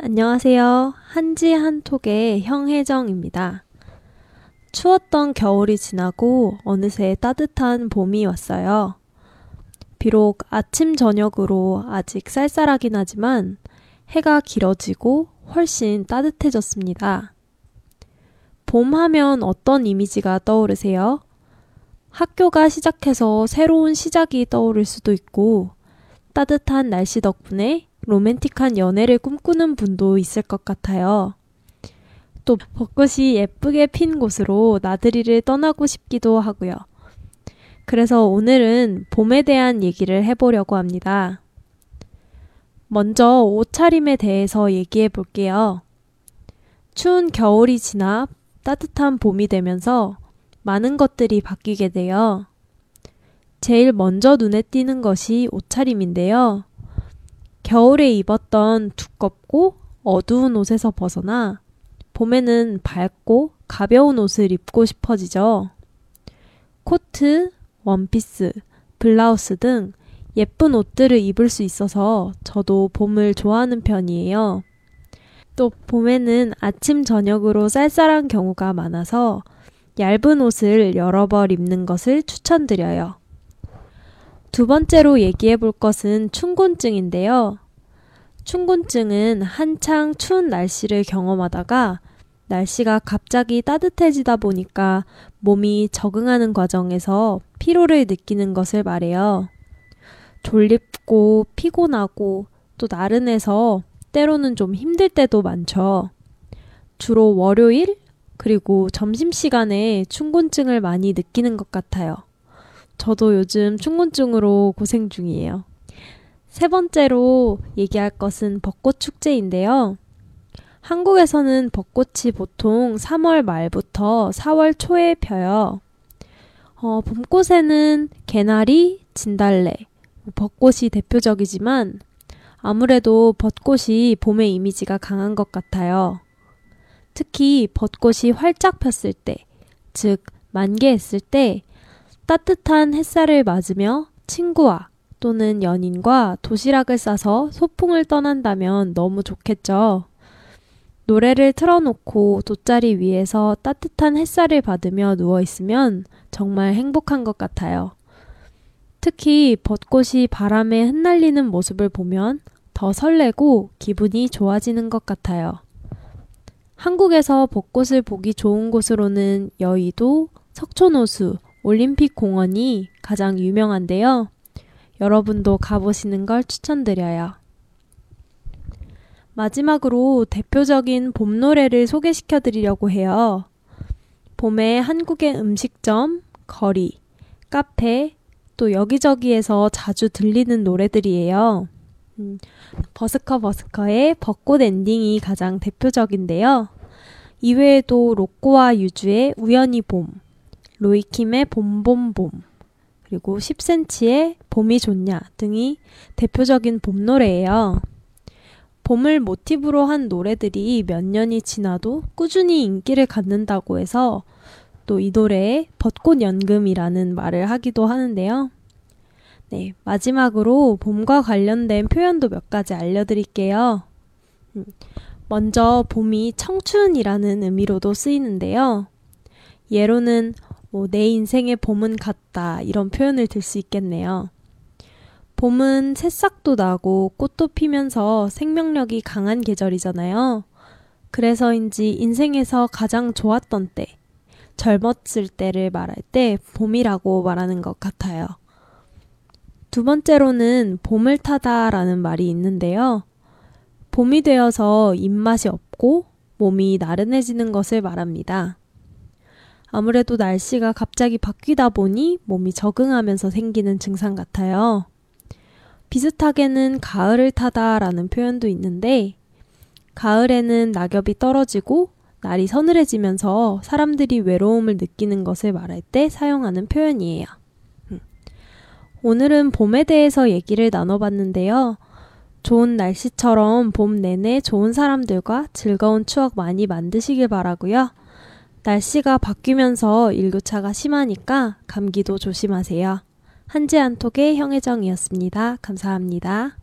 안녕하세요. 한지 한톡의 형혜정입니다. 추웠던 겨울이 지나고 어느새 따뜻한 봄이 왔어요. 비록 아침, 저녁으로 아직 쌀쌀하긴 하지만 해가 길어지고 훨씬 따뜻해졌습니다. 봄 하면 어떤 이미지가 떠오르세요? 학교가 시작해서 새로운 시작이 떠오를 수도 있고, 따뜻한 날씨 덕분에 로맨틱한 연애를 꿈꾸는 분도 있을 것 같아요. 또 벚꽃이 예쁘게 핀 곳으로 나들이를 떠나고 싶기도 하고요. 그래서 오늘은 봄에 대한 얘기를 해보려고 합니다. 먼저 옷차림에 대해서 얘기해 볼게요. 추운 겨울이 지나 따뜻한 봄이 되면서 많은 것들이 바뀌게 돼요. 제일 먼저 눈에 띄는 것이 옷차림인데요. 겨울에 입었던 두껍고 어두운 옷에서 벗어나 봄에는 밝고 가벼운 옷을 입고 싶어지죠. 코트, 원피스, 블라우스 등 예쁜 옷들을 입을 수 있어서 저도 봄을 좋아하는 편이에요. 또 봄에는 아침, 저녁으로 쌀쌀한 경우가 많아서 얇은 옷을 여러 벌 입는 것을 추천드려요. 두 번째로 얘기해 볼 것은 춘곤증인데요. 춘곤증은 한창 추운 날씨를 경험하다가 날씨가 갑자기 따뜻해지다 보니까 몸이 적응하는 과정에서 피로를 느끼는 것을 말해요. 졸립고 피곤하고 또 나른해서 때로는 좀 힘들 때도 많죠. 주로 월요일 그리고 점심시간에 춘곤증을 많이 느끼는 것 같아요. 저도 요즘 춘곤증으로 고생 중이에요. 세 번째로 얘기할 것은 벚꽃 축제인데요. 한국에서는 벚꽃이 보통 3월 말부터 4월 초에 펴요. 어, 봄꽃에는 개나리, 진달래, 벚꽃이 대표적이지만 아무래도 벚꽃이 봄의 이미지가 강한 것 같아요. 특히 벚꽃이 활짝 폈을 때, 즉, 만개했을 때 따뜻한 햇살을 맞으며 친구와 또는 연인과 도시락을 싸서 소풍을 떠난다면 너무 좋겠죠. 노래를 틀어놓고 돗자리 위에서 따뜻한 햇살을 받으며 누워있으면 정말 행복한 것 같아요. 특히 벚꽃이 바람에 흩날리는 모습을 보면 더 설레고 기분이 좋아지는 것 같아요. 한국에서 벚꽃을 보기 좋은 곳으로는 여의도, 석촌호수, 올림픽 공원이 가장 유명한데요. 여러분도 가보시는 걸 추천드려요. 마지막으로 대표적인 봄 노래를 소개시켜 드리려고 해요. 봄에 한국의 음식점, 거리, 카페, 또 여기저기에서 자주 들리는 노래들이에요. 음, 버스커 버스커의 벚꽃 엔딩이 가장 대표적인데요. 이외에도 로꼬와 유주의 우연히 봄, 로이킴의 봄봄봄, 그리고 10cm의 봄이 좋냐 등이 대표적인 봄 노래예요. 봄을 모티브로 한 노래들이 몇 년이 지나도 꾸준히 인기를 갖는다고 해서 또 이 노래에 벚꽃 연금이라는 말을 하기도 하는데요. 네, 마지막으로 봄과 관련된 표현도 몇 가지 알려드릴게요. 음, 먼저 봄이 청춘이라는 의미로도 쓰이는데요. 예로는 뭐 내 인생의 봄은 같다 이런 표현을 들 수 있겠네요. 봄은 새싹도 나고 꽃도 피면서 생명력이 강한 계절이잖아요. 그래서인지 인생에서 가장 좋았던 때, 젊었을 때를 말할 때 봄이라고 말하는 것 같아요. 두 번째로는 봄을 타다 라는 말이 있는데요. 봄이 되어서 입맛이 없고 몸이 나른해지는 것을 말합니다. 아무래도 날씨가 갑자기 바뀌다 보니 몸이 적응하면서 생기는 증상 같아요. 비슷하게는 가을을 타다라는 표현도 있는데, 가을에는 낙엽이 떨어지고 날이 서늘해지면서 사람들이 외로움을 느끼는 것을 말할 때 사용하는 표현이에요. 음. 오늘은 봄에 대해서 얘기를 나눠봤는데요. 좋은 날씨처럼 봄 내내 좋은 사람들과 즐거운 추억 많이 만드시길 바라고요. 날씨가 바뀌면서 일교차가 심하니까 감기도 조심하세요. 한지 안톡의 형혜정이었습니다. 감사합니다.